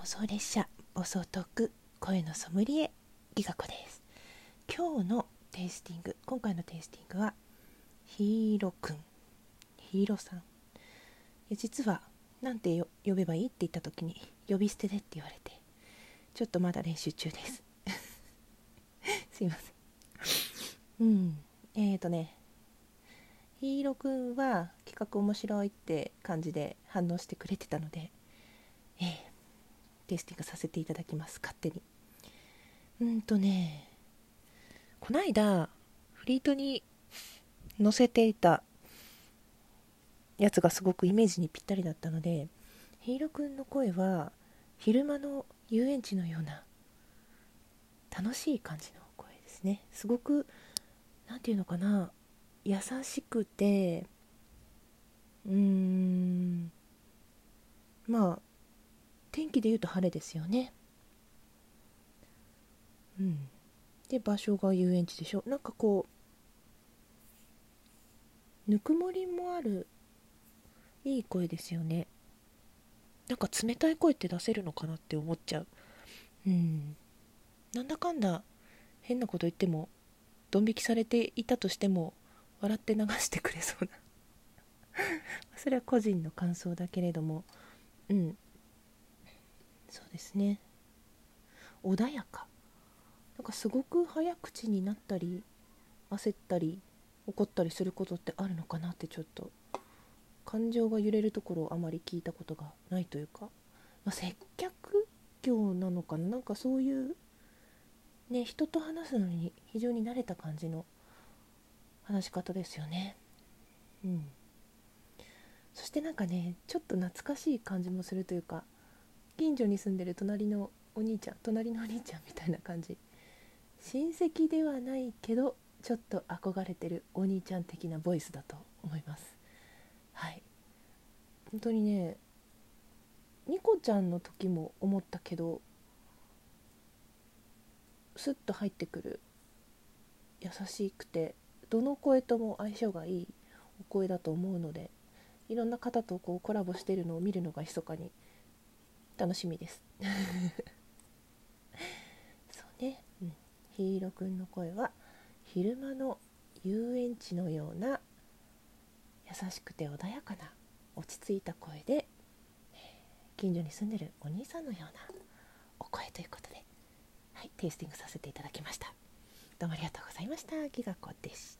妄想列車暴走トーク声のソムリエギガ子です。今日のテイスティング今回のテイスティングはヒーロくん。ヒーロさん。いや実はなんて呼べばいいって言った時に呼び捨てでって言われてちょっとまだ練習中です。すいません。うん。えーとねヒーロくんは企画面白いって感じで反応してくれてたのでえー、テイスティングさせていただきます。勝手に。うんとねこないだフリートに載せていたやつがすごくイメージにぴったりだったのでヒーロくんの声は昼間の遊園地のような楽しい感じの声ですね。すごく何て言うのかな優しくてうーんまあ天気で言うと晴れですよね。うん。で場所が遊園地でしょ。なんかこうぬくもりもあるいい声ですよね。なんか冷たい声って出せるのかなって思っちゃう。うん。なんだかんだ変なこと言ってもドン引きされていたとしても笑って流してくれそうな。それは個人の感想だけれども。うん。そうですね。穏やか。なんかすごく早口になったり焦ったり怒ったりすることってあるのかなってちょっと感情が揺れるところをあまり聞いたことがないというか、まあ、接客業なのかな？なんかそういうね人と話すのに非常に慣れた感じの話し方ですよね。うん。そしてなんかねちょっと懐かしい感じもするというか近所に住んでる隣のお兄ちゃん隣のお兄ちゃんみたいな感じ。親戚ではないけどちょっと憧れてるお兄ちゃん的なボイスだと思います。はい。本当にねニコちゃんの時も思ったけどスッと入ってくる優しくてどの声とも相性がいいお声だと思うのでいろんな方とこうコラボしてるのを見るのが密かに楽しみです。そうね、うん、ヒーロくんの声は昼間の遊園地のような優しくて穏やかな落ち着いた声で近所に住んでるお兄さんのようなお声ということではいテイスティングさせていただきました。どうもありがとうございました。ギガ子でした。